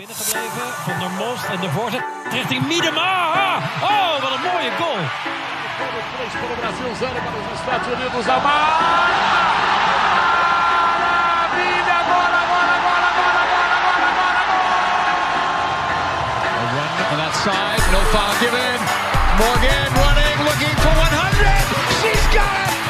Binnengebleven van der Most en de voorzet richting Miedema. Oh, wat een mooie goal. Para o Brasil, zero para os Estados Unidos. Maravilha! Agora, agora, agora, agora, agora, agora, agora! A run on that side, no foul given. Morgan running, looking for 100. She's got it!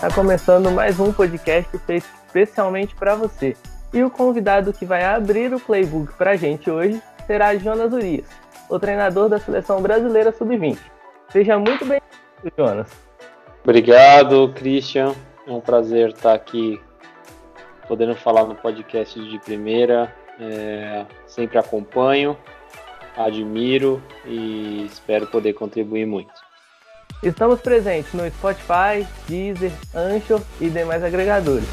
Tá começando mais um podcast feito especialmente para você. E o convidado que vai abrir o playbook para a gente hoje será Jonas Urias, o treinador da seleção brasileira sub-20. Seja muito bem-vindo, Jonas. Obrigado, Christian. É um prazer estar aqui podendo falar no podcast de primeira. É, sempre acompanho, admiro e espero poder contribuir muito. Estamos presentes no Spotify, Deezer, Anchor e demais agregadores.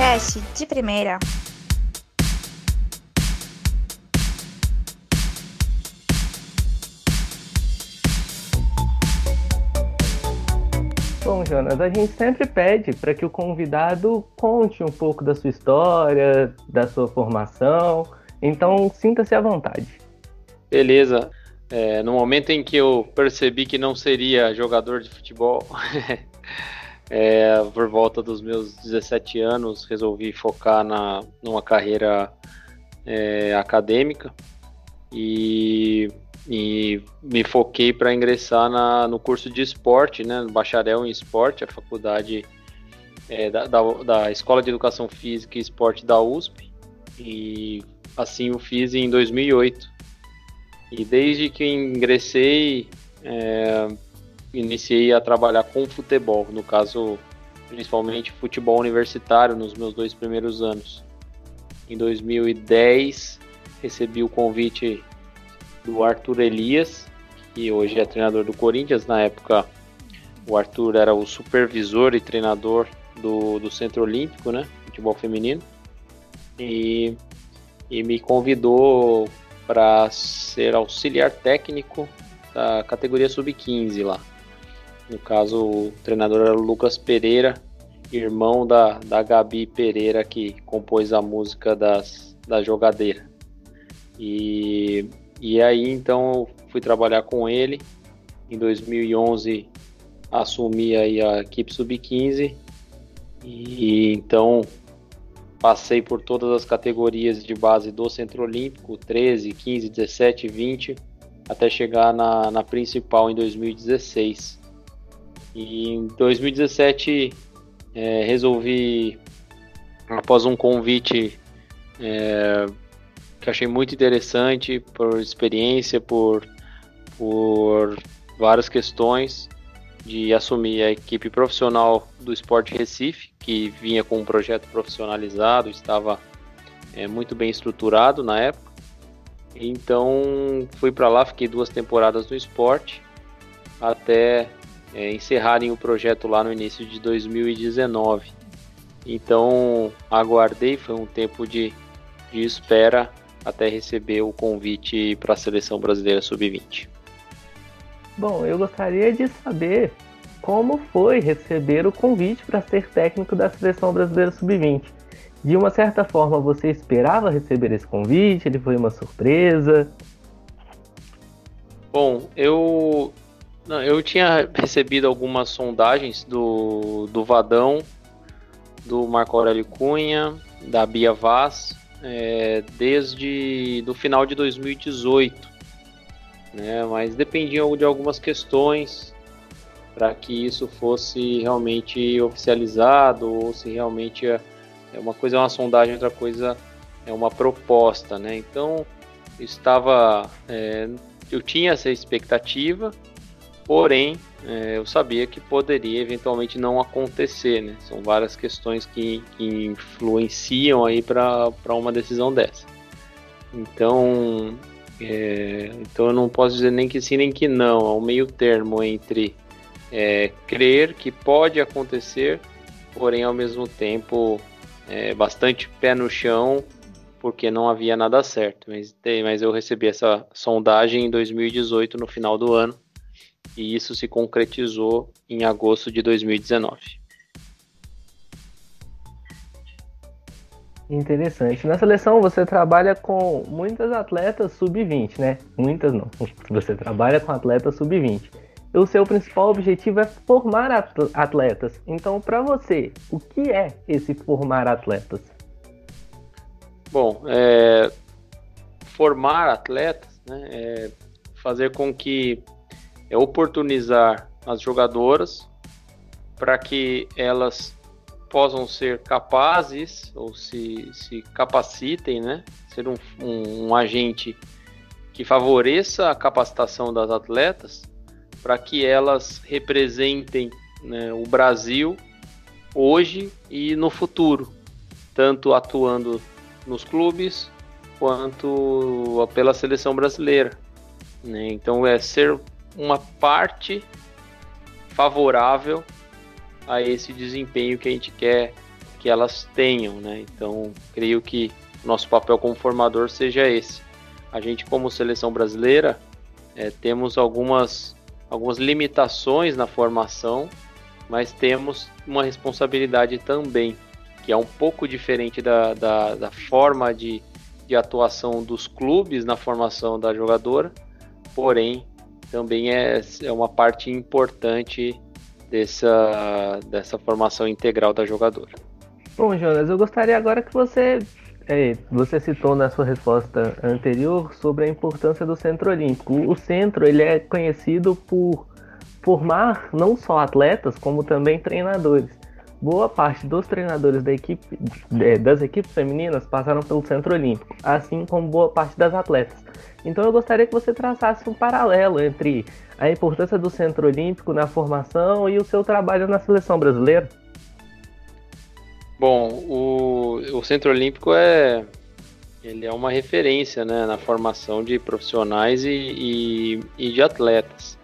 Podcast de primeira. Bom, Jonas, a gente sempre pede para que o convidado conte um pouco da sua história, da sua formação. Então, sinta-se à vontade. Beleza. É, no momento em que eu percebi que não seria jogador de futebol, é, por volta dos meus 17 anos, resolvi focar na, numa carreira é, acadêmica e, e me foquei para ingressar na, no curso de esporte, né, no bacharel em esporte, a faculdade é, da, da, da Escola de Educação Física e Esporte da USP, e assim o fiz em 2008. E desde que ingressei, é, iniciei a trabalhar com futebol, no caso, principalmente futebol universitário, nos meus dois primeiros anos. Em 2010, recebi o convite do Arthur Elias, que hoje é treinador do Corinthians. Na época, o Arthur era o supervisor e treinador do, do Centro Olímpico, né? Futebol feminino. E, e me convidou para ser auxiliar técnico da categoria sub-15 lá. No caso, o treinador era o Lucas Pereira, irmão da, da Gabi Pereira, que compôs a música das, da jogadeira. E, e aí, então, fui trabalhar com ele. Em 2011, assumi aí a equipe sub-15. E então, Passei por todas as categorias de base do Centro Olímpico, 13, 15, 17, 20, até chegar na, na principal em 2016. E em 2017 é, resolvi, após um convite é, que achei muito interessante, por experiência, por, por várias questões, de assumir a equipe profissional do Esporte Recife, que vinha com um projeto profissionalizado, estava é, muito bem estruturado na época. Então fui para lá, fiquei duas temporadas no esporte, até é, encerrarem o projeto lá no início de 2019. Então aguardei, foi um tempo de, de espera até receber o convite para a seleção brasileira sub-20. Bom, eu gostaria de saber como foi receber o convite para ser técnico da seleção brasileira sub-20. De uma certa forma, você esperava receber esse convite? Ele foi uma surpresa? Bom, eu eu tinha recebido algumas sondagens do, do Vadão, do Marco Aurélio Cunha, da Bia Vaz, é, desde do final de 2018 né? Mas dependiam de algumas questões para que isso fosse realmente oficializado ou se realmente é, é uma coisa é uma sondagem, outra coisa é uma proposta, né? Então estava, é, eu tinha essa expectativa, porém é, eu sabia que poderia eventualmente não acontecer, né? São várias questões que, que influenciam aí para uma decisão dessa. Então é, então eu não posso dizer nem que sim nem que não, é um meio termo entre é, crer que pode acontecer, porém ao mesmo tempo é, bastante pé no chão, porque não havia nada certo. Mas, mas eu recebi essa sondagem em 2018, no final do ano, e isso se concretizou em agosto de 2019. Interessante. Na seleção você trabalha com muitas atletas sub-20, né? Muitas não. Você trabalha com atletas sub-20. O seu principal objetivo é formar atletas. Então, para você, o que é esse formar atletas? Bom, é, formar atletas, né, é fazer com que é oportunizar as jogadoras para que elas possam ser capazes ou se, se capacitem, né? Ser um, um, um agente que favoreça a capacitação das atletas para que elas representem né, o Brasil hoje e no futuro, tanto atuando nos clubes quanto pela seleção brasileira. Né? Então é ser uma parte favorável a esse desempenho que a gente quer que elas tenham, né? Então, creio que nosso papel como formador seja esse. A gente, como seleção brasileira, é, temos algumas, algumas limitações na formação, mas temos uma responsabilidade também, que é um pouco diferente da, da, da forma de, de atuação dos clubes na formação da jogadora, porém, também é, é uma parte importante dessa, dessa formação integral da jogadora. Bom, Jonas, eu gostaria agora que você é, você citou na sua resposta anterior sobre a importância do Centro Olímpico. O centro ele é conhecido por formar não só atletas, como também treinadores. Boa parte dos treinadores da equipe, das equipes femininas passaram pelo Centro Olímpico, assim como boa parte das atletas. Então eu gostaria que você traçasse um paralelo entre a importância do Centro Olímpico na formação e o seu trabalho na seleção brasileira. Bom, o, o Centro Olímpico é ele é uma referência né, na formação de profissionais e, e, e de atletas.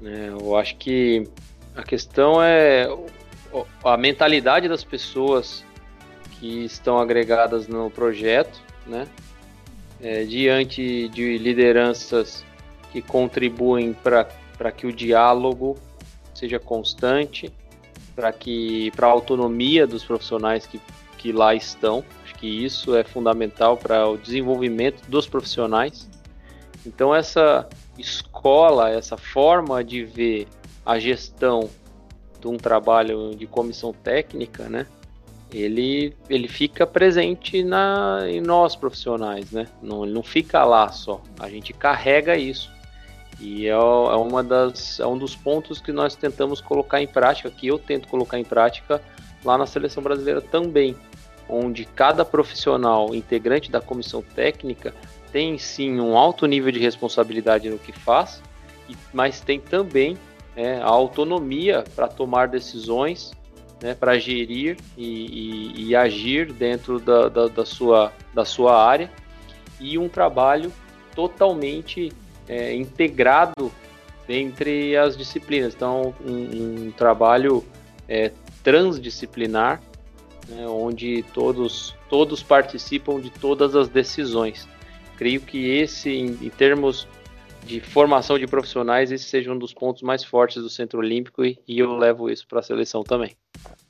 Né? Eu acho que a questão é a mentalidade das pessoas que estão agregadas no projeto, né? É, diante de lideranças que contribuem para que o diálogo seja constante, para que para a autonomia dos profissionais que, que lá estão. Acho que isso é fundamental para o desenvolvimento dos profissionais. Então essa escola, essa forma de ver a gestão de um trabalho de comissão técnica, né? Ele, ele fica presente na, em nós profissionais, né? Não, ele não fica lá só. A gente carrega isso. E é, é, uma das, é um dos pontos que nós tentamos colocar em prática, que eu tento colocar em prática lá na seleção brasileira também, onde cada profissional integrante da comissão técnica tem sim um alto nível de responsabilidade no que faz, mas tem também é, a autonomia para tomar decisões né, para gerir e, e, e, agir dentro da, da, da, sua, da sua área e um trabalho totalmente é, integrado entre as disciplinas. Então, um, um trabalho é, transdisciplinar, né, onde todos, todos participam de todas as decisões. Creio que esse, em, em termos de formação de profissionais, esse seja um dos pontos mais fortes do Centro Olímpico e, e eu levo isso para a seleção também.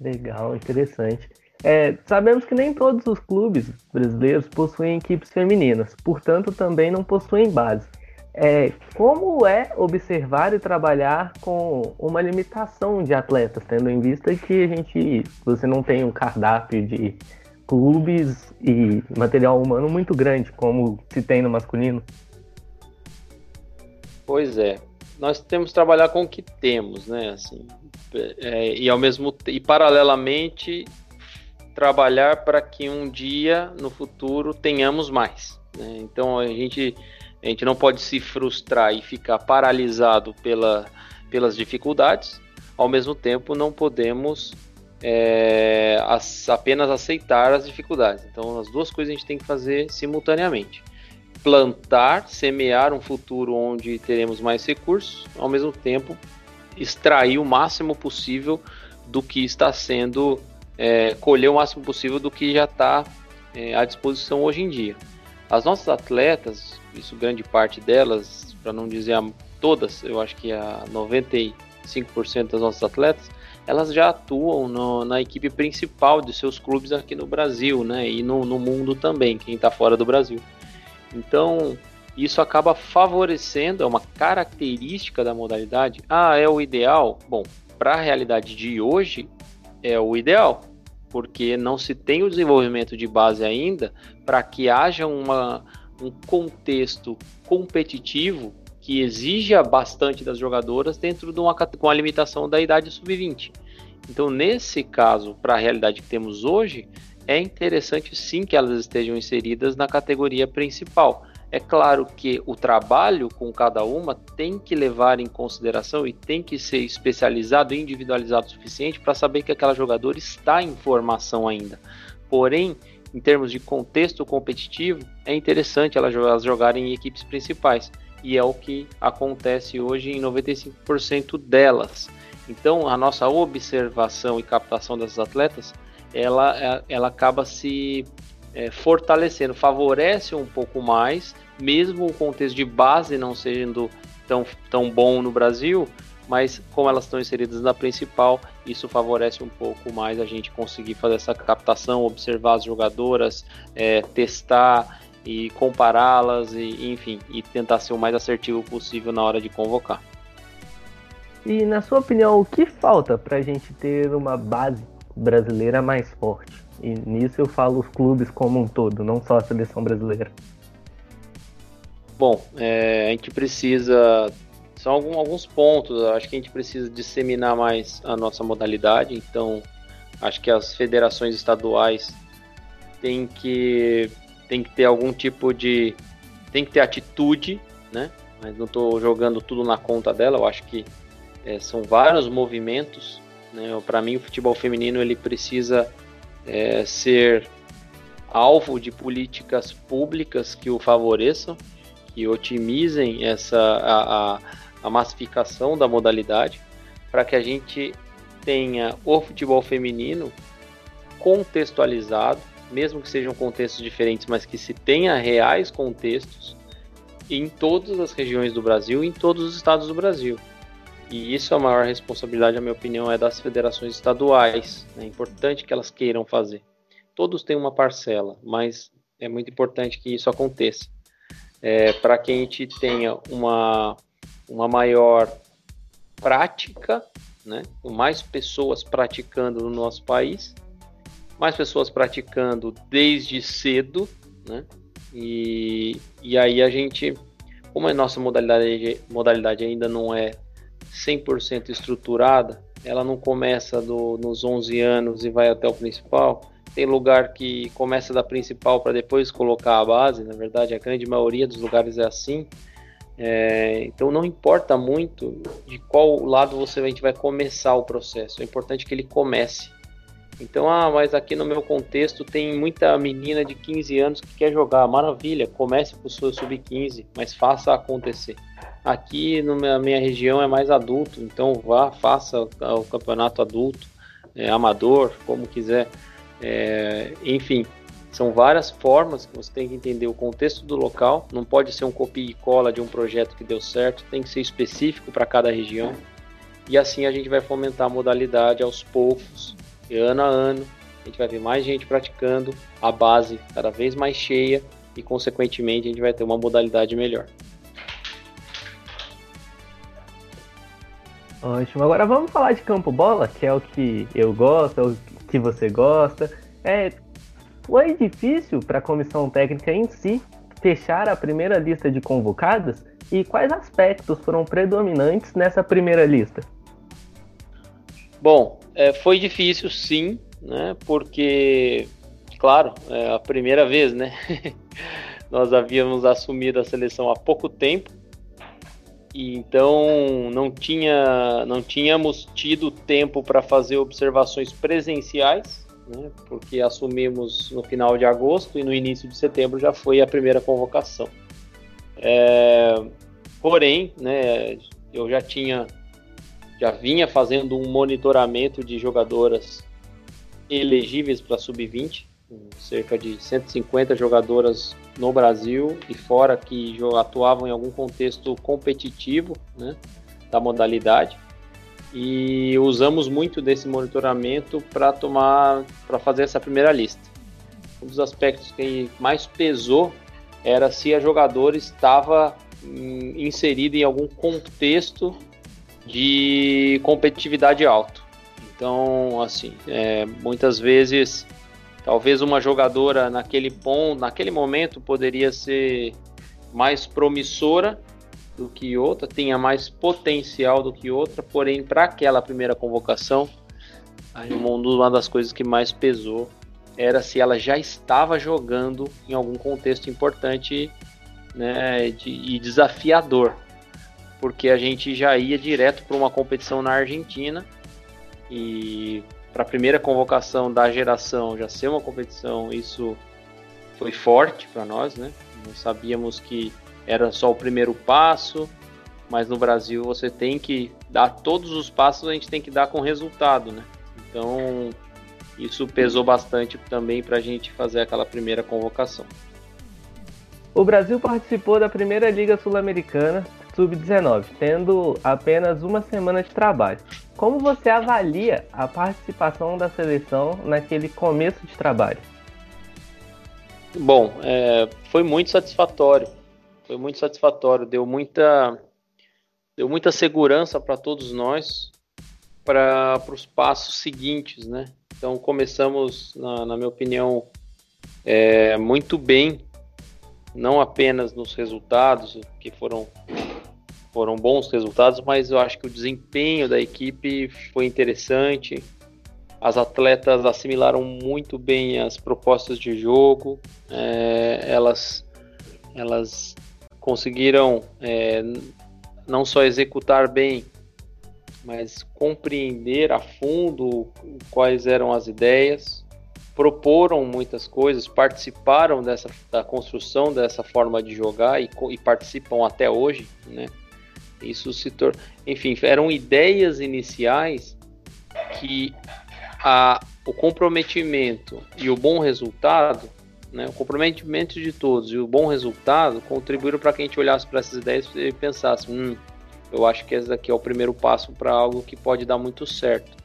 Legal, interessante. É, sabemos que nem todos os clubes brasileiros possuem equipes femininas, portanto também não possuem base. É, como é observar e trabalhar com uma limitação de atletas, tendo em vista que a gente, você não tem um cardápio de clubes e material humano muito grande como se tem no masculino? Pois é, nós temos que trabalhar com o que temos, né? Assim, é, e ao mesmo e paralelamente trabalhar para que um dia no futuro tenhamos mais. Né? Então a gente a gente não pode se frustrar e ficar paralisado pela, pelas dificuldades. Ao mesmo tempo, não podemos é, as, apenas aceitar as dificuldades. Então, as duas coisas a gente tem que fazer simultaneamente plantar, semear um futuro onde teremos mais recursos, ao mesmo tempo extrair o máximo possível do que está sendo, é, colher o máximo possível do que já está é, à disposição hoje em dia. As nossas atletas, isso grande parte delas, para não dizer todas, eu acho que a 95% das nossas atletas, elas já atuam no, na equipe principal de seus clubes aqui no Brasil, né? E no, no mundo também, quem está fora do Brasil. Então, isso acaba favorecendo, é uma característica da modalidade. Ah, é o ideal? Bom, para a realidade de hoje, é o ideal, porque não se tem o desenvolvimento de base ainda para que haja uma, um contexto competitivo que exija bastante das jogadoras dentro de uma com a limitação da idade sub-20. Então, nesse caso, para a realidade que temos hoje, é interessante sim que elas estejam inseridas na categoria principal. É claro que o trabalho com cada uma tem que levar em consideração e tem que ser especializado e individualizado o suficiente para saber que aquela jogadora está em formação ainda. Porém, em termos de contexto competitivo, é interessante elas jogarem em equipes principais e é o que acontece hoje em 95% delas. Então, a nossa observação e captação dessas atletas, ela, é, ela acaba se é, fortalecendo, favorece um pouco mais, mesmo o contexto de base não sendo tão, tão bom no Brasil, mas como elas estão inseridas na principal, isso favorece um pouco mais a gente conseguir fazer essa captação, observar as jogadoras, é, testar e compará-las e enfim e tentar ser o mais assertivo possível na hora de convocar. E na sua opinião, o que falta para a gente ter uma base brasileira mais forte? E nisso eu falo os clubes como um todo, não só a seleção brasileira. Bom, é, a gente precisa. São algum, alguns pontos. Acho que a gente precisa disseminar mais a nossa modalidade. Então, acho que as federações estaduais têm que tem que ter algum tipo de. tem que ter atitude, né? Mas não estou jogando tudo na conta dela, eu acho que é, são vários movimentos. Né? Para mim, o futebol feminino ele precisa é, ser alvo de políticas públicas que o favoreçam, que otimizem essa a, a, a massificação da modalidade, para que a gente tenha o futebol feminino contextualizado mesmo que sejam contextos diferentes, mas que se tenha reais contextos em todas as regiões do Brasil, em todos os estados do Brasil. E isso é a maior responsabilidade, na minha opinião, é das federações estaduais. É importante que elas queiram fazer. Todos têm uma parcela, mas é muito importante que isso aconteça. É, para que a gente tenha uma, uma maior prática, né, mais pessoas praticando no nosso país, mais pessoas praticando desde cedo, né? E, e aí a gente, como a nossa modalidade, modalidade ainda não é 100% estruturada, ela não começa do, nos 11 anos e vai até o principal. Tem lugar que começa da principal para depois colocar a base, na verdade, a grande maioria dos lugares é assim. É, então não importa muito de qual lado você a gente vai começar o processo, é importante que ele comece. Então, ah, mas aqui no meu contexto tem muita menina de 15 anos que quer jogar. Maravilha, comece com o seu sub-15, mas faça acontecer. Aqui na minha região é mais adulto, então vá, faça o campeonato adulto, é, amador, como quiser. É, enfim, são várias formas que você tem que entender o contexto do local. Não pode ser um copia e cola de um projeto que deu certo, tem que ser específico para cada região. E assim a gente vai fomentar a modalidade aos poucos ano a ano a gente vai ver mais gente praticando, a base cada vez mais cheia e, consequentemente, a gente vai ter uma modalidade melhor. Ótimo. Agora vamos falar de campo bola, que é o que eu gosto, é o que você gosta. É, foi difícil para a comissão técnica em si fechar a primeira lista de convocadas e quais aspectos foram predominantes nessa primeira lista? Bom, é, foi difícil, sim, né? Porque, claro, é a primeira vez, né? Nós havíamos assumido a seleção há pouco tempo então não tinha, não tínhamos tido tempo para fazer observações presenciais, né? Porque assumimos no final de agosto e no início de setembro já foi a primeira convocação. É, porém, né? Eu já tinha já vinha fazendo um monitoramento de jogadoras elegíveis para sub-20, cerca de 150 jogadoras no Brasil e fora que atuavam em algum contexto competitivo né, da modalidade e usamos muito desse monitoramento para tomar para fazer essa primeira lista. Um dos aspectos que mais pesou era se a jogadora estava hum, inserida em algum contexto de competitividade alto. Então, assim, é, muitas vezes Talvez uma jogadora naquele ponto, naquele momento poderia ser mais promissora do que outra, tenha mais potencial do que outra, porém para aquela primeira convocação, uma das coisas que mais pesou era se ela já estava jogando em algum contexto importante né, de, e desafiador, porque a gente já ia direto para uma competição na Argentina e para a primeira convocação da geração já ser uma competição, isso foi forte para nós, né? Nós sabíamos que era só o primeiro passo, mas no Brasil você tem que dar todos os passos, a gente tem que dar com resultado, né? Então isso pesou bastante também para a gente fazer aquela primeira convocação. O Brasil participou da primeira Liga Sul-Americana Sub-19, tendo apenas uma semana de trabalho. Como você avalia a participação da seleção naquele começo de trabalho? Bom, é, foi muito satisfatório. Foi muito satisfatório. Deu muita, deu muita segurança para todos nós para os passos seguintes, né? Então começamos, na, na minha opinião, é, muito bem, não apenas nos resultados que foram foram bons resultados, mas eu acho que o desempenho da equipe foi interessante. As atletas assimilaram muito bem as propostas de jogo, é, elas, elas conseguiram é, não só executar bem, mas compreender a fundo quais eram as ideias, proporam muitas coisas, participaram dessa da construção dessa forma de jogar e, e participam até hoje, né? Isso se torna. Enfim, eram ideias iniciais que a, o comprometimento e o bom resultado, né, o comprometimento de todos e o bom resultado contribuíram para que a gente olhasse para essas ideias e pensasse: hum, eu acho que esse daqui é o primeiro passo para algo que pode dar muito certo.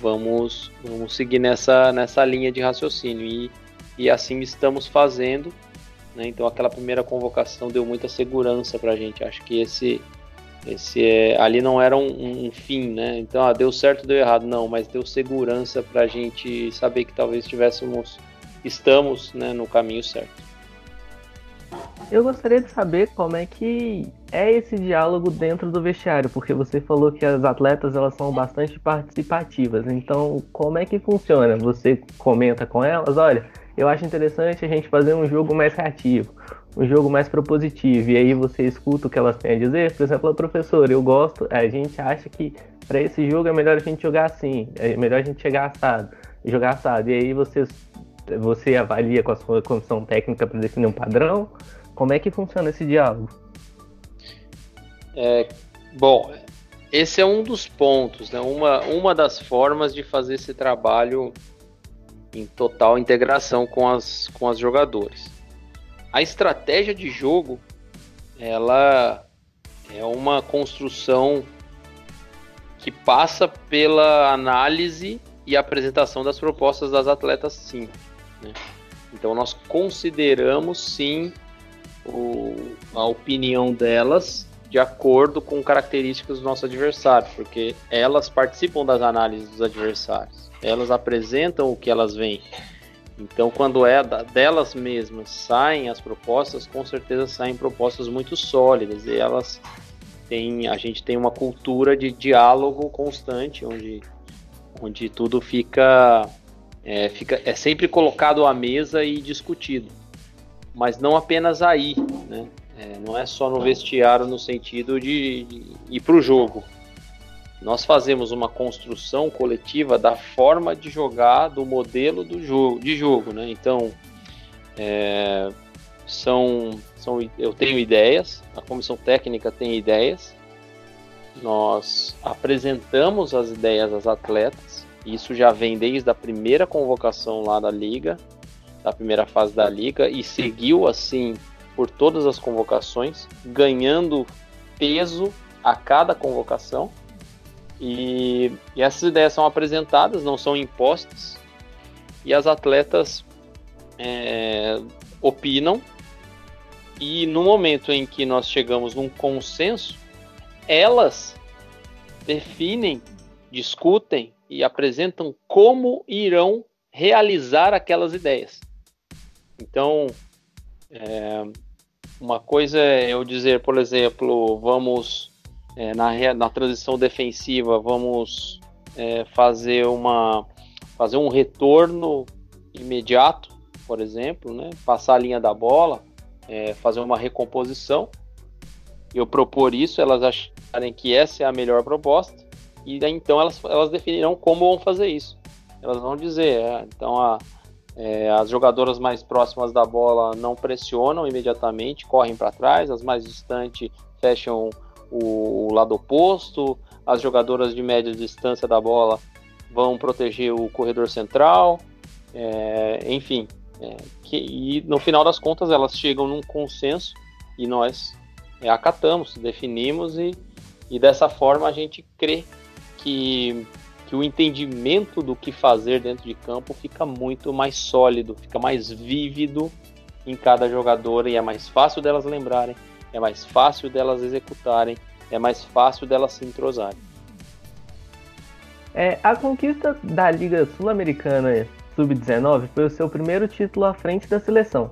Vamos, vamos seguir nessa, nessa linha de raciocínio. E, e assim estamos fazendo. Né? Então, aquela primeira convocação deu muita segurança para a gente. Acho que esse, esse é, ali não era um, um, fim, né? Então, ah, deu certo, deu errado, não, mas deu segurança para a gente saber que talvez estivéssemos, estamos, né, no caminho certo. Eu gostaria de saber como é que é esse diálogo dentro do vestiário, porque você falou que as atletas elas são bastante participativas. Então, como é que funciona? Você comenta com elas, olha, eu acho interessante a gente fazer um jogo mais reativo um jogo mais propositivo e aí você escuta o que elas têm a dizer, por exemplo, a professora, eu gosto, a gente acha que para esse jogo é melhor a gente jogar assim, é melhor a gente chegar assado, jogar assado, e aí você, você avalia com a sua comissão técnica para definir um padrão, como é que funciona esse diálogo? É, bom, esse é um dos pontos, né? uma, uma das formas de fazer esse trabalho em total integração com as, com as jogadoras a estratégia de jogo ela é uma construção que passa pela análise e apresentação das propostas das atletas sim. Né? Então nós consideramos sim o, a opinião delas de acordo com características do nosso adversário, porque elas participam das análises dos adversários, elas apresentam o que elas veem. Então, quando é delas mesmas saem as propostas, com certeza saem propostas muito sólidas. E elas têm, a gente tem uma cultura de diálogo constante, onde, onde tudo fica é, fica é sempre colocado à mesa e discutido, mas não apenas aí, né? É, não é só no vestiário no sentido de, de ir para o jogo, nós fazemos uma construção coletiva da forma de jogar, do modelo do jogo, de jogo, né? Então, é, são, são, eu tenho ideias, a comissão técnica tem ideias, nós apresentamos as ideias às atletas, isso já vem desde a primeira convocação lá da liga, da primeira fase da liga e seguiu assim por todas as convocações, ganhando peso a cada convocação. E, e essas ideias são apresentadas, não são impostas, e as atletas é, opinam. E no momento em que nós chegamos num consenso, elas definem, discutem e apresentam como irão realizar aquelas ideias. Então, é, uma coisa é eu dizer, por exemplo, vamos é, na, na transição defensiva, vamos é, fazer uma fazer um retorno imediato, por exemplo, né? passar a linha da bola, é, fazer uma recomposição. Eu propor isso, elas acharem que essa é a melhor proposta e daí, então elas, elas definirão como vão fazer isso. Elas vão dizer, é, então a, é, as jogadoras mais próximas da bola não pressionam imediatamente, correm para trás, as mais distantes fecham o, lado oposto, as jogadoras de média distância da bola vão proteger o corredor central, é, enfim. É, que, e no final das contas elas chegam num consenso e nós é, acatamos, definimos e, e dessa forma a gente crê que, que o entendimento do que fazer dentro de campo fica muito mais sólido, fica mais vívido em cada jogador e é mais fácil delas lembrarem, é mais fácil delas executarem, é mais fácil delas se entrosarem. É, a conquista da Liga Sul-Americana Sub-19 foi o seu primeiro título à frente da seleção.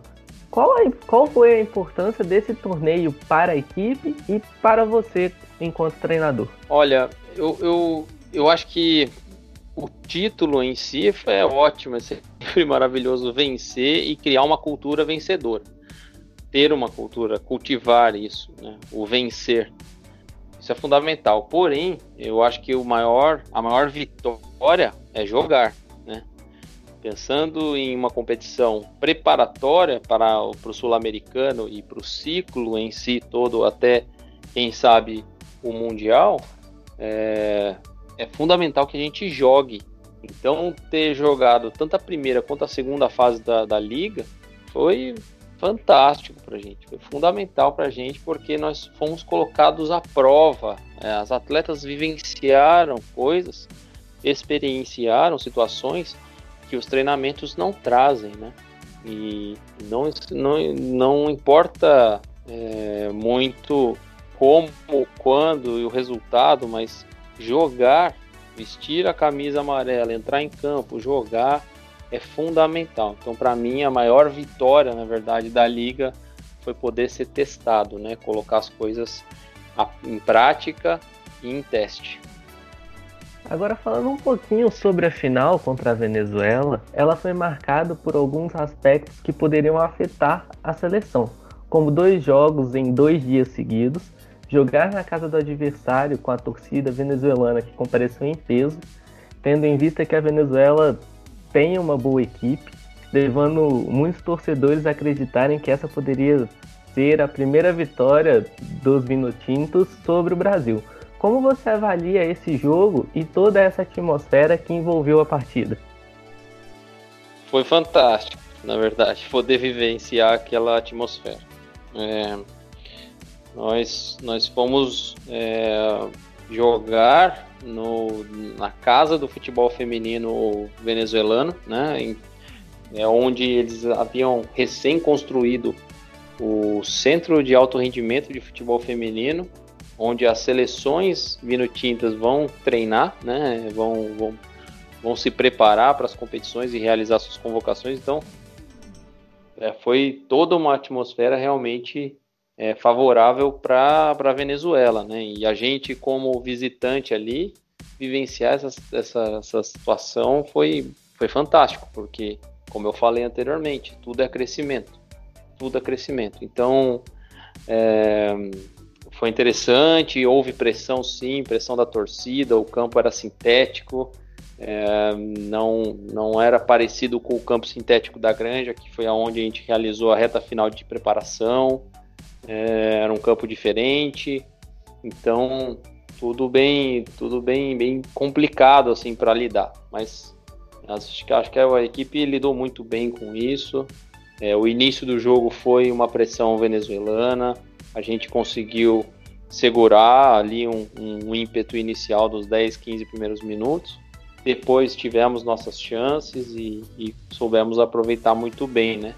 Qual, a, qual foi a importância desse torneio para a equipe e para você enquanto treinador? Olha, eu, eu, eu acho que o título em si é ótimo, é sempre maravilhoso vencer e criar uma cultura vencedora. Ter uma cultura, cultivar isso, né? o vencer. Isso é fundamental. Porém, eu acho que o maior, a maior vitória é jogar. Né? Pensando em uma competição preparatória para, para o sul-americano e para o ciclo em si todo, até quem sabe o mundial, é, é fundamental que a gente jogue. Então, ter jogado tanto a primeira quanto a segunda fase da, da liga foi fantástico para a gente, foi fundamental para a gente porque nós fomos colocados à prova. É, as atletas vivenciaram coisas, experienciaram situações que os treinamentos não trazem, né? E não, não, não importa é, muito como, quando e o resultado, mas jogar, vestir a camisa amarela, entrar em campo, jogar é fundamental. Então, para mim, a maior vitória, na verdade, da liga foi poder ser testado, né? Colocar as coisas em prática e em teste. Agora falando um pouquinho sobre a final contra a Venezuela, ela foi marcada por alguns aspectos que poderiam afetar a seleção, como dois jogos em dois dias seguidos, jogar na casa do adversário com a torcida venezuelana que compareceu em peso, tendo em vista que a Venezuela tem uma boa equipe, levando muitos torcedores a acreditarem que essa poderia ser a primeira vitória dos Vinotintos sobre o Brasil. Como você avalia esse jogo e toda essa atmosfera que envolveu a partida? Foi fantástico, na verdade, poder vivenciar aquela atmosfera. É, nós, nós fomos é, jogar no, na casa do futebol feminino venezuelano, né, em, é onde eles haviam recém construído o Centro de Alto Rendimento de Futebol Feminino, onde as seleções vinotintas vão treinar, né, vão, vão, vão se preparar para as competições e realizar suas convocações. Então, é, foi toda uma atmosfera realmente é, favorável para a Venezuela, né? E a gente, como visitante ali, vivenciar essa, essa, essa situação foi, foi fantástico, porque, como eu falei anteriormente, tudo é crescimento. Tudo é crescimento. Então, é, foi interessante, houve pressão sim, pressão da torcida, o campo era sintético, é, não, não era parecido com o campo sintético da Granja, que foi aonde a gente realizou a reta final de preparação é, era um campo diferente, então tudo bem, tudo bem, bem complicado assim para lidar, mas Acho que, acho que a equipe lidou muito bem com isso. É, o início do jogo foi uma pressão venezuelana, a gente conseguiu segurar ali um, um, ímpeto inicial dos 10, 15 primeiros minutos. Depois tivemos nossas chances e, e soubemos aproveitar muito bem, né?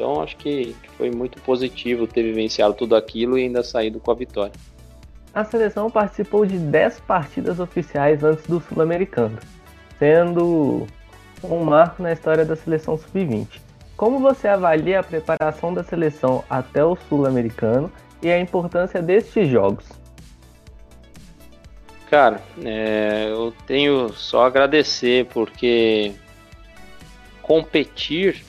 Então acho que, foi muito positivo ter vivenciado tudo aquilo e ainda saído com a vitória. A seleção participou de 10 partidas oficiais antes do Sul-Americano, sendo um marco na história da seleção sub-20. Como você avalia a preparação da seleção até o Sul-Americano e a importância destes jogos? Cara, é, eu tenho só a agradecer porque competir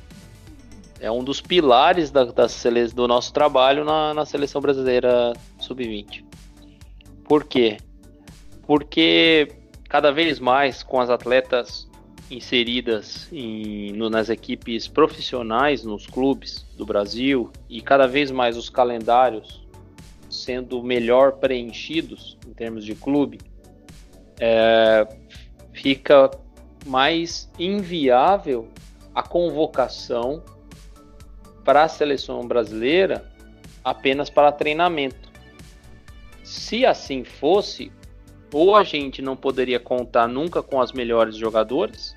é um dos pilares da, da do nosso trabalho na, na seleção brasileira sub-20. Por quê? Porque cada vez mais com as atletas inseridas em, no, nas equipes profissionais nos clubes do Brasil e cada vez mais os calendários sendo melhor preenchidos em termos de clube, é, fica mais inviável a convocação para a seleção brasileira apenas para treinamento. Se assim fosse, ou a gente não poderia contar nunca com as melhores jogadoras,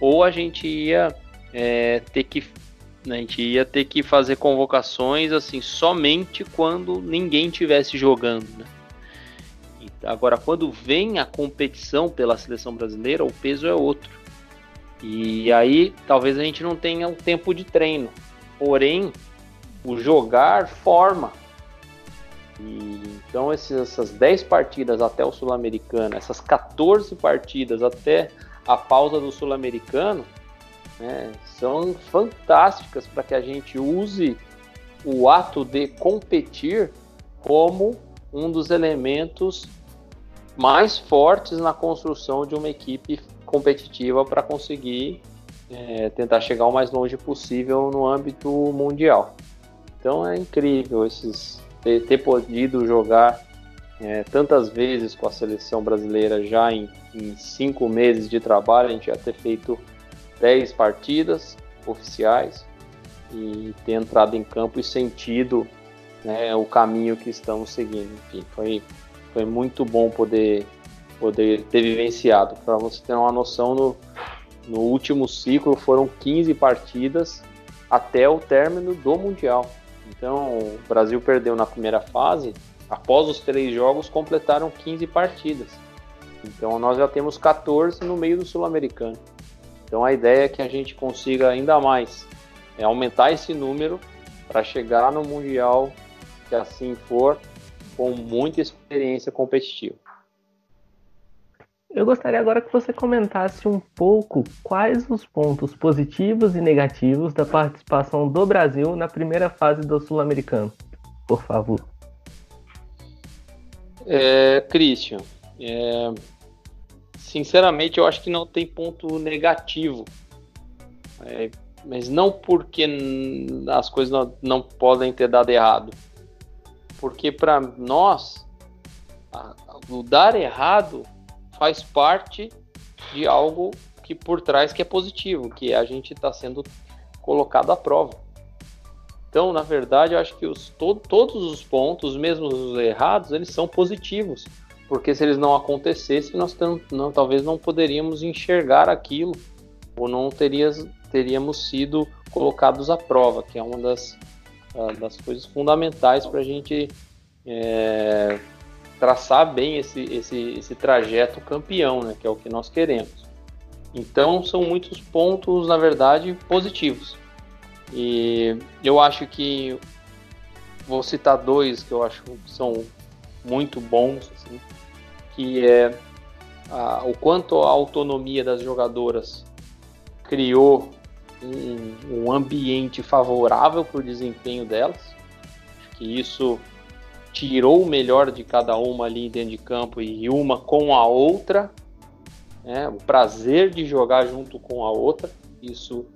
ou a gente ia é, ter que a gente ia ter que fazer convocações assim somente quando ninguém tivesse jogando. Né? Agora, quando vem a competição pela seleção brasileira, o peso é outro. E aí talvez a gente não tenha um tempo de treino. Porém, o jogar forma. E, então esses, essas 10 partidas até o Sul-Americano, essas 14 partidas até a pausa do Sul-Americano né, são fantásticas para que a gente use o ato de competir como um dos elementos mais fortes na construção de uma equipe competitiva para conseguir é, tentar chegar o mais longe possível no âmbito mundial. Então é incrível esses ter, ter podido jogar é, tantas vezes com a seleção brasileira já em, em, cinco meses de trabalho, a gente já ter feito dez partidas oficiais e ter entrado em campo e sentido né, o caminho que estamos seguindo. Enfim, foi, foi muito bom poder, poder ter vivenciado. Para você ter uma noção, no, no último ciclo foram 15 partidas até o término do Mundial. Então, o Brasil perdeu na primeira fase após os três jogos, completaram 15 partidas. Então nós já temos 14 no meio do Sul-Americano. Então a ideia é que a gente consiga ainda mais é aumentar esse número para chegar no Mundial, que assim for, com muita experiência competitiva. Eu gostaria agora que você comentasse um pouco quais os pontos positivos e negativos da participação do Brasil na primeira fase do Sul-Americano, por favor. É, Christian, é, sinceramente eu acho que não tem ponto negativo. É, mas não porque as coisas não, não podem ter dado errado. Porque para nós, a, o dar errado faz parte de algo que por trás que é positivo, que a gente está sendo colocado à prova. Então, na verdade, eu acho que os, to, todos os pontos, mesmo os errados, eles são positivos. Porque se eles não acontecessem, nós não, talvez não poderíamos enxergar aquilo, ou não teríamos, teríamos sido colocados à prova, que é uma das, uh, das coisas fundamentais para a gente é, traçar bem esse, esse, esse trajeto campeão, né, que é o que nós queremos. Então, são muitos pontos, na verdade, positivos. E eu acho que vou citar dois que eu acho que são muito bons, assim, que é a, o quanto a autonomia das jogadoras criou um, um ambiente favorável para o desempenho delas. Acho que isso tirou o melhor de cada uma ali dentro de campo e uma com a outra, né? o prazer de jogar junto com a outra. Isso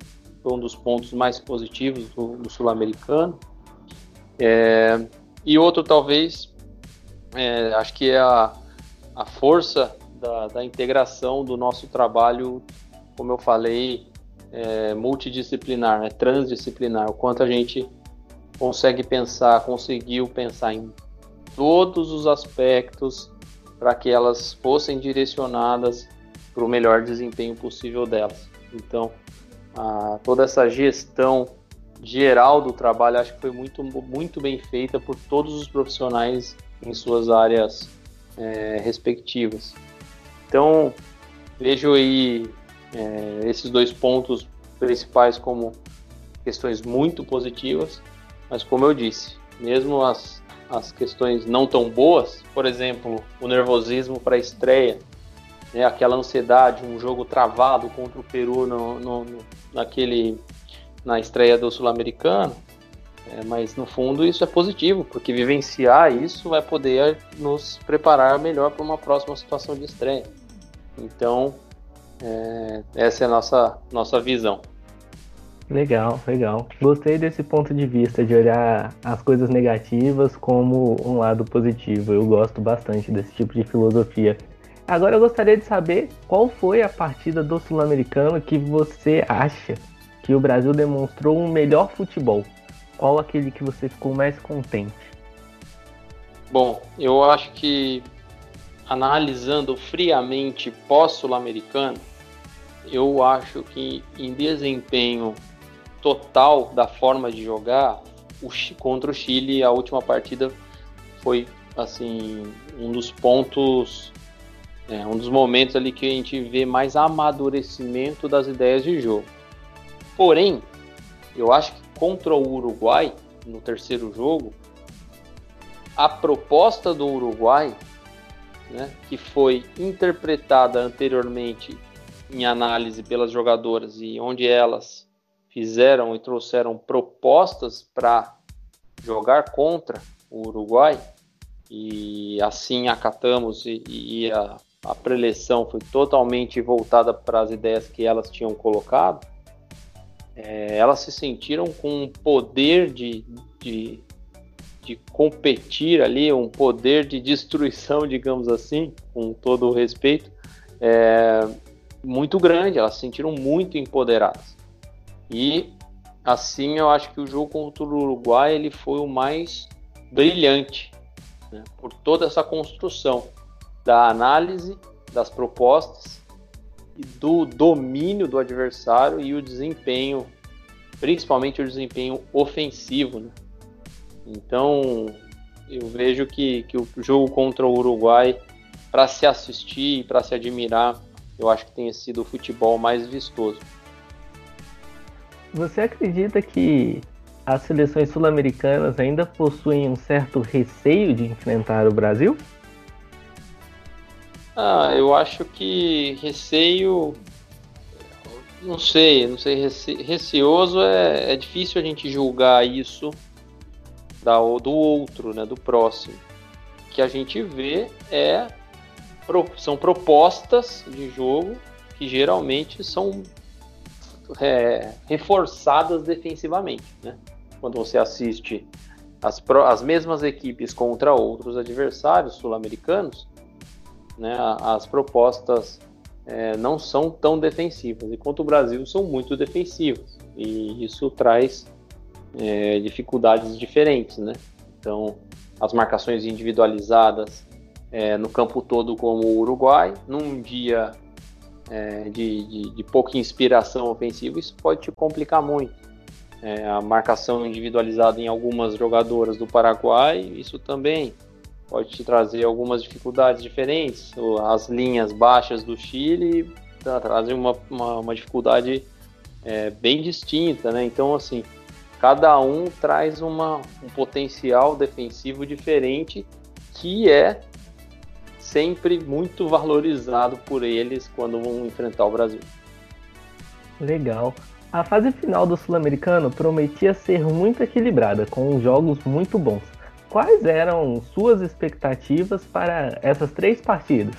foi um dos pontos mais positivos do, do sul-americano. É, e outro, talvez, é, acho que é a, a força da, da, integração do nosso trabalho como eu falei, é multidisciplinar, é transdisciplinar, o quanto a gente consegue pensar, conseguiu pensar em todos os aspectos para que elas fossem direcionadas para o melhor desempenho possível delas. Então, a, toda essa gestão geral do trabalho acho que foi muito, muito bem feita por todos os profissionais em suas áreas é, respectivas. Então, vejo aí é, esses dois pontos principais como questões muito positivas, mas como eu disse, mesmo as, as questões não tão boas, por exemplo, o nervosismo para a estreia, né, aquela ansiedade, um jogo travado contra o Peru no, no, naquele, na estreia do Sul-Americano, é, mas no fundo isso é positivo, porque vivenciar isso vai poder nos preparar melhor para uma próxima situação de estreia. Então, é, essa é a nossa, nossa visão. Legal, legal. Gostei desse ponto de vista de olhar as coisas negativas como um lado positivo. Eu gosto bastante desse tipo de filosofia. Agora eu gostaria de saber qual foi a partida do Sul-Americano que você acha que o Brasil demonstrou um melhor futebol. Qual aquele que você ficou mais contente? Bom, eu acho que analisando friamente pós-sul-americano, eu acho que em desempenho total da forma de jogar, o, contra o Chile, a última partida foi assim um dos pontos, é, um dos momentos ali que a gente vê mais amadurecimento das ideias de jogo. Porém, eu acho que contra o Uruguai no terceiro jogo, a proposta do Uruguai né, que foi interpretada anteriormente em análise pelas jogadoras e onde elas fizeram e trouxeram propostas para jogar contra o Uruguai e assim acatamos e, e a, a preleção foi totalmente voltada para as ideias que elas tinham colocado, é, elas se sentiram com um poder de, de de competir ali, um poder de destruição, digamos assim, com todo o respeito, é, muito grande. Elas se sentiram muito empoderadas. E assim eu acho que o jogo contra o Uruguai ele foi o mais brilhante né, por toda essa construção da análise das propostas e do domínio do adversário e o desempenho, principalmente o desempenho ofensivo, né? Então, eu vejo que, que o jogo contra o Uruguai, para se assistir e para se admirar, eu acho que tenha sido o futebol mais vistoso. Você acredita que as seleções sul-americanas ainda possuem um certo receio de enfrentar o Brasil? Ah, eu acho que receio. Não sei, não sei. Receoso é, é difícil a gente julgar isso da, do outro, né, do próximo. O que a gente vê é são propostas de jogo que geralmente são é, reforçadas defensivamente. Né? Quando você assiste as, as mesmas equipes contra outros adversários sul-americanos, né, as propostas é, não são tão defensivas, enquanto o Brasil são muito defensivas. E isso traz é, dificuldades diferentes, né? Então, as marcações individualizadas é, no campo todo como o Uruguai, num dia é, de, de, de, pouca inspiração ofensiva, isso pode te complicar muito. É, a marcação individualizada em algumas jogadoras do Paraguai, isso também pode te trazer algumas dificuldades diferentes. As linhas baixas do Chile trazem uma, uma, uma dificuldade é, bem distinta, né? Então, assim, cada um traz uma, um potencial defensivo diferente que é sempre muito valorizado por eles quando vão enfrentar o Brasil. Legal. A fase final do Sul-Americano prometia ser muito equilibrada, com jogos muito bons. Quais eram suas expectativas para essas três partidas?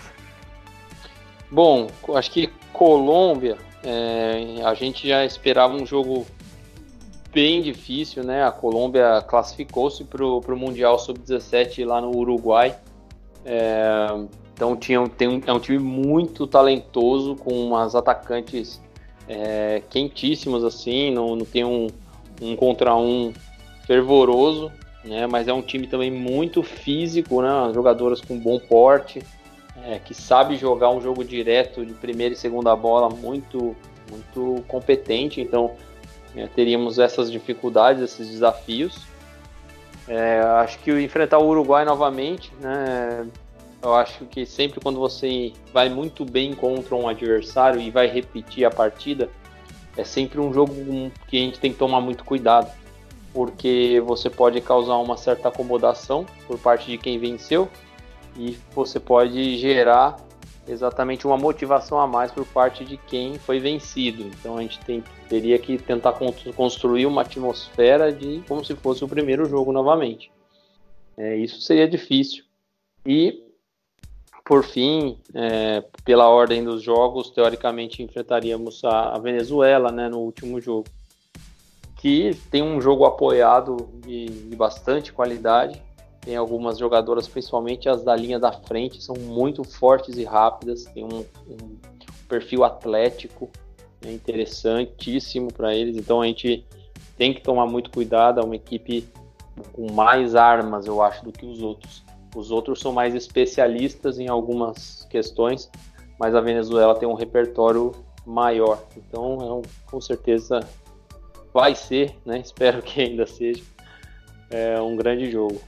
Bom, acho que Colômbia, é, a gente já esperava um jogo bem difícil, né? A Colômbia classificou-se para o Mundial Sub-17 lá no Uruguai. É, então tinha, tem um, é um time muito talentoso, com umas atacantes é, quentíssimos assim, não, não tem um, um contra um fervoroso, né? Mas é um time também muito físico, né? Jogadoras com bom porte, é, que sabe jogar um jogo direto de primeira e segunda bola muito, muito competente. Então é, teríamos essas dificuldades, esses desafios. É, acho que enfrentar o Uruguai novamente, né? Eu acho que sempre quando você vai muito bem contra um adversário e vai repetir a partida, é sempre um jogo que a gente tem que tomar muito cuidado, porque você pode causar uma certa acomodação por parte de quem venceu e você pode gerar exatamente uma motivação a mais por parte de quem foi vencido. Então a gente tem, teria que tentar construir uma atmosfera de como se fosse o primeiro jogo novamente. É, isso seria difícil. E por fim, é, pela ordem dos jogos, teoricamente enfrentaríamos a, a, Venezuela né, no último jogo, que tem um jogo apoiado de, de bastante qualidade. Tem algumas jogadoras, principalmente as da linha da frente, são muito fortes e rápidas. Tem um, um perfil atlético é interessantíssimo para eles. Então a gente tem que tomar muito cuidado. É uma equipe com mais armas, eu acho, do que os outros. Os outros são mais especialistas em algumas questões, mas a Venezuela tem um repertório maior. Então, é um, com certeza vai ser, né? Espero que ainda seja é, um grande jogo.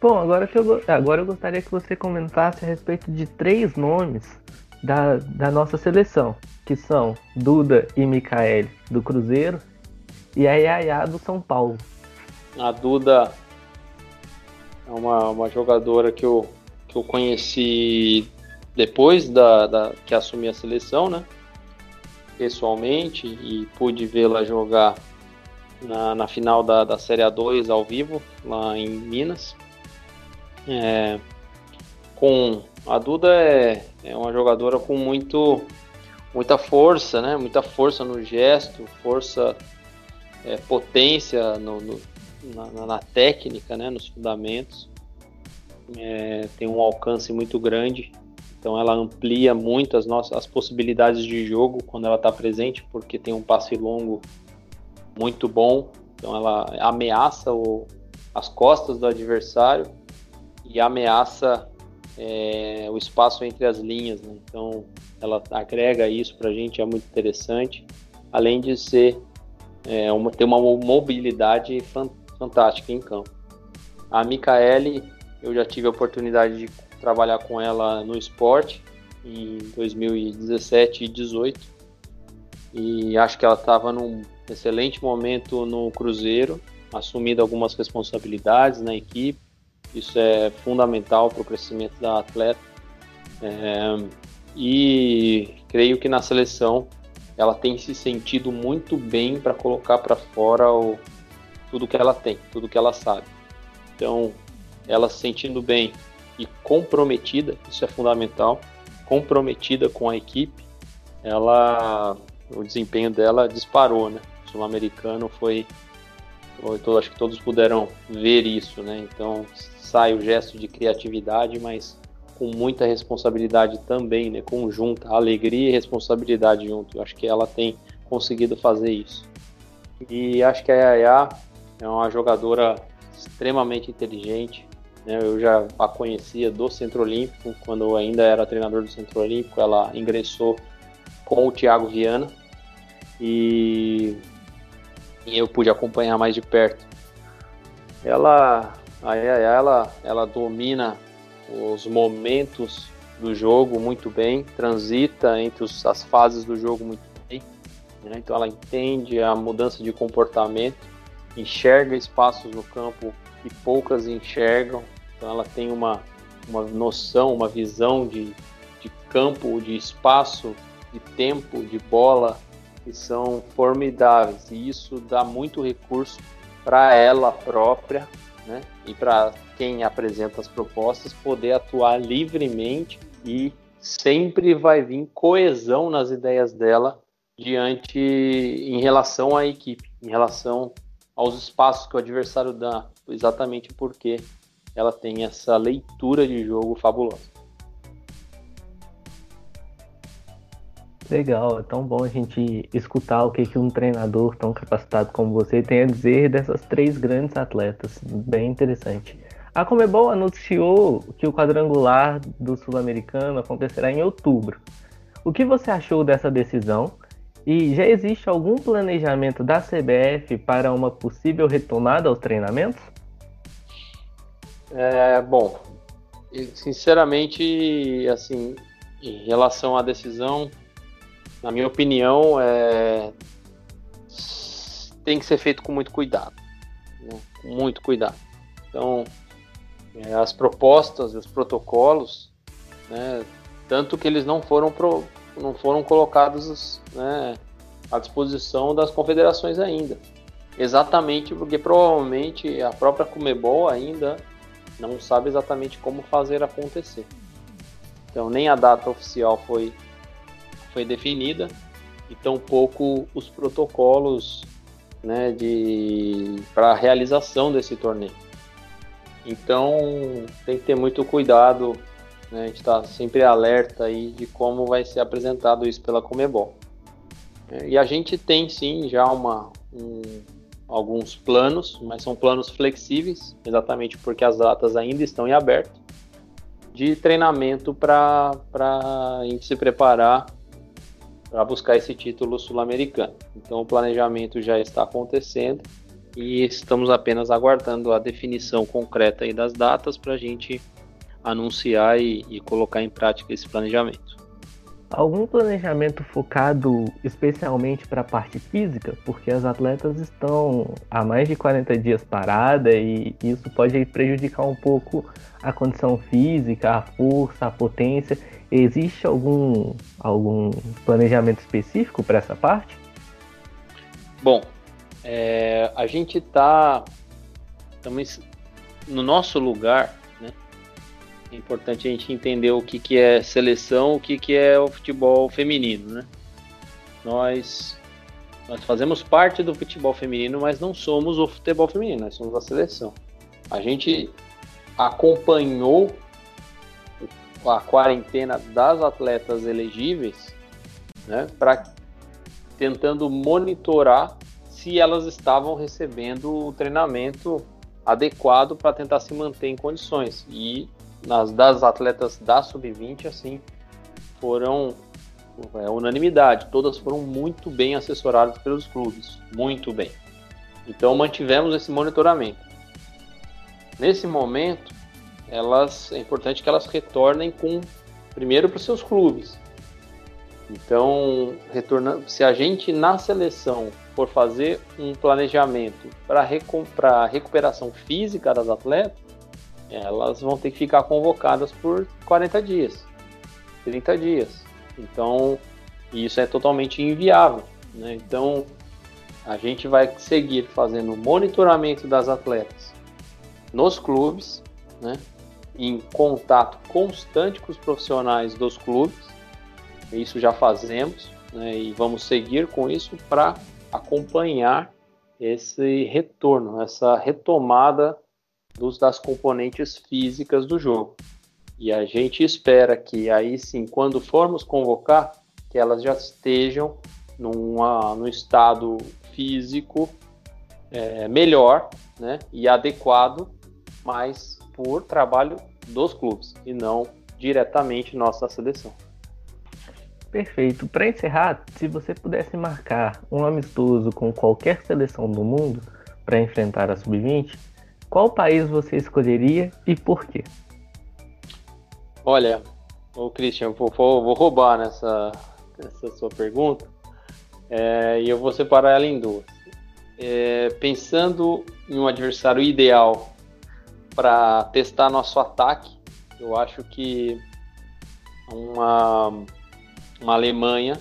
Bom, agora, que eu, agora eu gostaria que você comentasse a respeito de três nomes da, da nossa seleção, que são Duda e Micaele do Cruzeiro e a Yaya do São Paulo. A Duda é uma, uma jogadora que eu, que eu conheci depois da, da que assumi a seleção, né? Pessoalmente, e pude vê-la jogar na, na final da, da Série A2 ao vivo, lá em Minas. É, com a Duda é, é uma jogadora com muito muita força, né? Muita força no gesto, força, é, potência no, no, na, na, técnica, né, nos fundamentos. É, tem um alcance muito grande, então ela amplia muito as nossas as possibilidades de jogo quando ela está presente, porque tem um passe longo muito bom. Então ela ameaça o, as costas do adversário e ameaça é, o espaço entre as linhas. Né? Então ela agrega isso para a gente, é muito interessante. Além de ser é, uma, ter uma mobilidade fantástica em campo. A Micaele, eu já tive a oportunidade de trabalhar com ela no esporte em 2017 e 2018 e acho que ela estava num excelente momento no Cruzeiro, assumindo algumas responsabilidades na equipe. Isso é fundamental para o crescimento da atleta. É, e creio que na seleção ela tem se sentido muito bem para colocar para fora o, tudo que ela tem, tudo que ela sabe. Então, ela se sentindo bem e comprometida, isso é fundamental, comprometida com a equipe, ela o desempenho dela disparou, né? O sul-americano foi, foi acho que todos puderam ver isso, né? Então sai o gesto de criatividade, mas com muita responsabilidade também, né? Conjunta, alegria e responsabilidade junto. Eu acho que ela tem conseguido fazer isso. E acho que a Yaya é uma jogadora extremamente inteligente. Né? Eu já a conhecia do Centro Olímpico, quando eu ainda era treinador do Centro Olímpico. Ela ingressou com o Thiago Viana e, e eu pude acompanhar mais de perto. Ela, ela, ela domina os momentos do jogo muito bem, transita entre os, as fases do jogo muito bem. Né? Então ela entende a mudança de comportamento enxerga espaços no campo que poucas enxergam. Então ela tem uma, uma noção, uma visão de, de campo, de espaço, de tempo, de bola que são formidáveis. E isso dá muito recurso para ela própria né? e para quem apresenta as propostas poder atuar livremente e sempre vai vir coesão nas ideias dela diante em relação à equipe, em relação aos espaços que o adversário dá, exatamente porque ela tem essa leitura de jogo fabulosa. Legal, é tão bom a gente escutar o que, que um treinador tão capacitado como você tem a dizer dessas três grandes atletas. Bem interessante. A Comebol anunciou que o quadrangular do Sul-Americano acontecerá em outubro. O que você achou dessa decisão? E já existe algum planejamento da CBF para uma possível retomada aos treinamentos? É, bom, sinceramente, assim, em relação à decisão, na minha opinião, é, tem que ser feito com muito cuidado. Né? Com muito cuidado. Então, é, as propostas os protocolos, né, tanto que eles não foram, pro, não foram colocados né, à disposição das confederações ainda. Exatamente porque provavelmente a própria Comebol ainda não sabe exatamente como fazer acontecer. Então nem a data oficial foi foi definida e tampouco os protocolos né, de para a realização desse torneio. Então tem que ter muito cuidado, né, a gente está sempre alerta aí de como vai ser apresentado isso pela Comebol. É, e a gente tem sim já uma, um, alguns planos, mas são planos flexíveis, exatamente porque as datas ainda estão em aberto, de treinamento para a gente se preparar para buscar esse título sul-americano. Então o planejamento já está acontecendo e estamos apenas aguardando a definição concreta das datas para a gente anunciar e, e colocar em prática esse planejamento. Algum planejamento focado especialmente para a parte física? Porque as atletas estão há mais de 40 dias parada e isso pode prejudicar um pouco a condição física, a força, a potência. Existe algum, algum planejamento específico para essa parte? Bom, é, a gente está no nosso lugar? É importante a gente entender o que, que é seleção, o que, que é o futebol feminino, né? Nós, nós fazemos parte do futebol feminino, mas não somos o futebol feminino, nós somos a seleção. A gente acompanhou a quarentena das atletas elegíveis, né, para tentando monitorar se elas estavam recebendo o treinamento adequado para tentar se manter em condições. E nas das atletas da sub-20 assim foram é, unanimidade, todas foram muito bem assessoradas pelos clubes, muito bem. Então mantivemos esse monitoramento. Nesse momento, elas é importante que elas retornem com primeiro para os seus clubes. Então, retornando, se a gente na seleção for fazer um planejamento para recu a recuperação física das atletas, elas vão ter que ficar convocadas por 40 dias, 30 dias. Então, isso é totalmente inviável. Né? Então, a gente vai seguir fazendo monitoramento das atletas nos clubes, né? em contato constante com os profissionais dos clubes. Isso já fazemos né, e vamos seguir com isso para acompanhar esse retorno, essa retomada dos, das componentes físicas do jogo. E a gente espera que aí sim, quando formos convocar, que elas já estejam numa, no estado físico é, melhor né, e adequado, mas por trabalho dos clubes e não diretamente nossa seleção. Perfeito. Para encerrar, se você pudesse marcar um amistoso com qualquer seleção do mundo para enfrentar a sub-20, qual país você escolheria e por quê? Olha, o Christian, vou, vou, roubar nessa, nessa sua pergunta é, e eu vou separar ela em duas. É, pensando em um adversário ideal para testar nosso ataque, eu acho que uma, uma Alemanha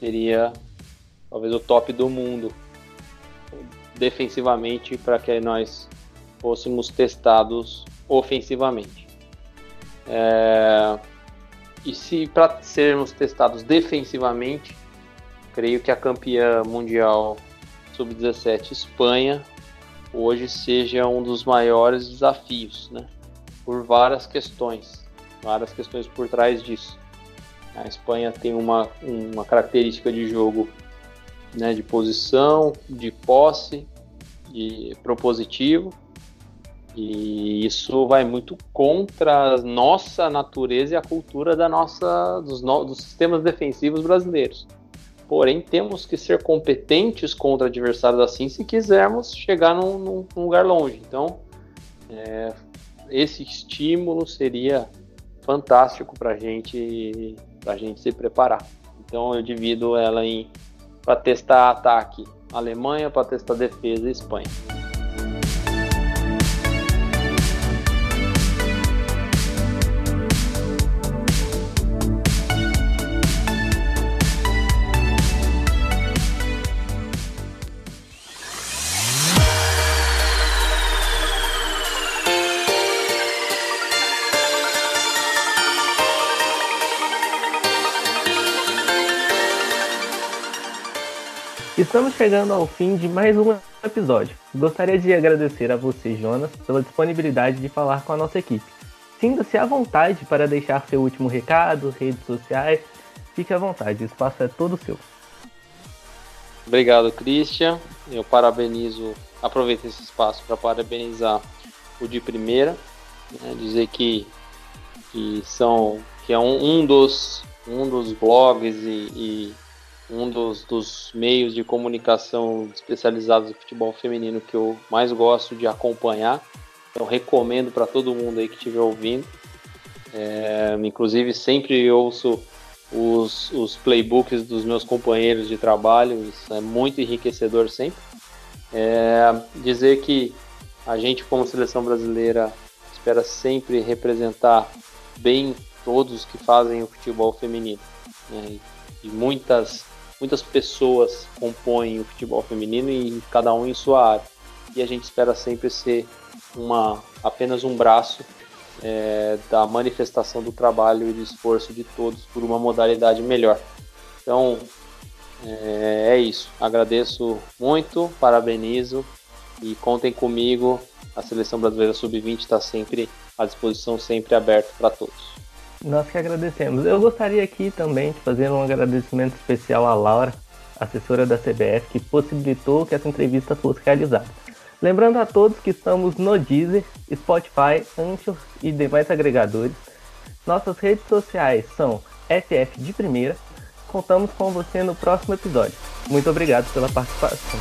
seria talvez o top do mundo defensivamente para que nós fôssemos testados ofensivamente. É, e se para sermos testados defensivamente, creio que a campeã mundial sub-17 Espanha hoje seja um dos maiores desafios, né? Por várias questões, várias questões por trás disso. A Espanha tem uma, uma característica de jogo né, de posição, de posse, de propositivo, e isso vai muito contra a nossa natureza e a cultura da nossa, dos, no, dos sistemas defensivos brasileiros. Porém, temos que ser competentes contra adversários assim se quisermos chegar num, num lugar longe. Então, é, esse estímulo seria fantástico para gente, a gente se preparar. Então, eu divido ela em para testar ataque Alemanha, para testar defesa Espanha. Estamos chegando ao fim de mais um episódio. Gostaria de agradecer a você, Jonas, pela disponibilidade de falar com a nossa equipe. Sinta-se à vontade para deixar seu último recado, redes sociais. Fique à vontade, o espaço é todo seu. Obrigado, Christian. Eu parabenizo, aproveito esse espaço para parabenizar o de primeira, né, dizer que, que são que é um, um dos um dos blogs e, e um dos, dos, meios de comunicação especializados no futebol feminino que eu mais gosto de acompanhar. Então recomendo para todo mundo aí que estiver ouvindo. É, inclusive sempre ouço os, os, playbooks dos meus companheiros de trabalho, isso é muito enriquecedor sempre. É, dizer que a gente como seleção brasileira espera sempre representar bem todos que fazem o futebol feminino. Né? E muitas muitas pessoas compõem o futebol feminino e cada um em sua área. E a gente espera sempre ser uma, apenas um braço é, da manifestação do trabalho e do esforço de todos por uma modalidade melhor. Então é, é isso. Agradeço muito, parabenizo e contem comigo. A seleção brasileira sub-20 está sempre à disposição, sempre aberto para todos. Nós que agradecemos. Eu gostaria aqui também de fazer um agradecimento especial à Laura, assessora da CBF, que possibilitou que essa entrevista fosse realizada. Lembrando a todos que estamos no Deezer, Spotify, Anchor e demais agregadores. Nossas redes sociais são FF de Primeira. Contamos com você no próximo episódio. Muito obrigado pela participação.